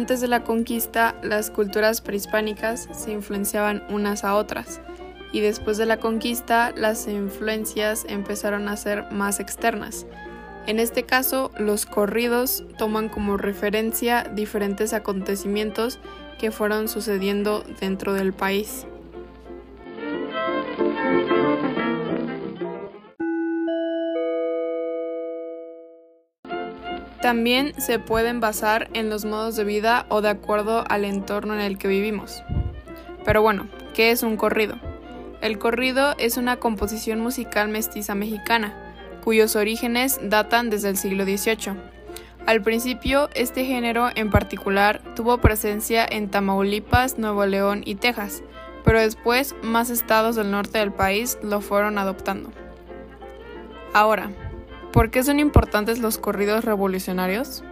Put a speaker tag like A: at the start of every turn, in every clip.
A: Antes de la conquista, las culturas prehispánicas se influenciaban unas a otras, y después de la conquista, las influencias empezaron a ser más externas. En este caso, los corridos toman como referencia diferentes acontecimientos que fueron sucediendo dentro del país. También se pueden basar en los modos de vida o de acuerdo al entorno en el que vivimos. Pero bueno, ¿qué es un corrido? El corrido es una composición musical mestiza mexicana, cuyos orígenes datan desde el siglo XVIII. Al principio, este género en particular tuvo presencia en Tamaulipas, Nuevo León y Texas, pero después más estados del norte del país lo fueron adoptando. Ahora, ¿Por qué son importantes los corridos revolucionarios?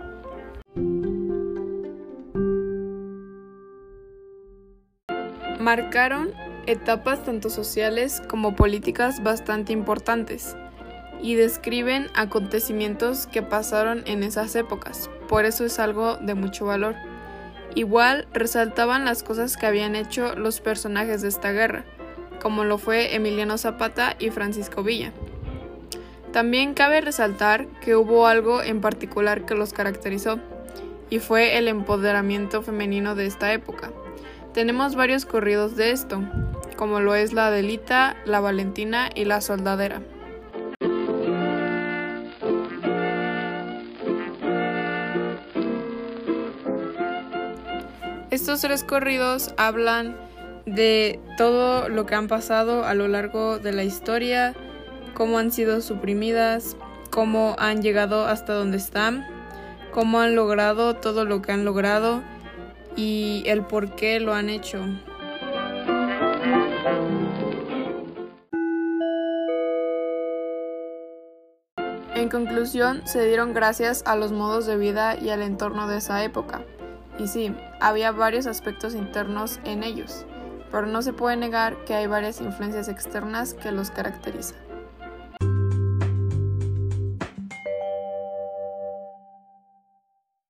A: Marcaron etapas tanto sociales como políticas bastante importantes y describen acontecimientos que pasaron en esas épocas, por eso es algo de mucho valor. Igual resaltaban las cosas que habían hecho los personajes de esta guerra, como lo fue Emiliano Zapata y Francisco Villa. También cabe resaltar que hubo algo en particular que los caracterizó, y fue el empoderamiento femenino de esta época. Tenemos varios corridos de esto, como lo es la Adelita, la Valentina y la Soldadera. Estos tres corridos hablan de todo lo que han pasado a lo largo de la historia, cómo han sido suprimidas, cómo han llegado hasta donde están, cómo han logrado todo lo que han logrado y el por qué lo han hecho. En conclusión, se dieron gracias a los modos de vida y al entorno de esa época. Y sí, había varios aspectos internos en ellos, pero no se puede negar que hay varias influencias externas que los caracterizan.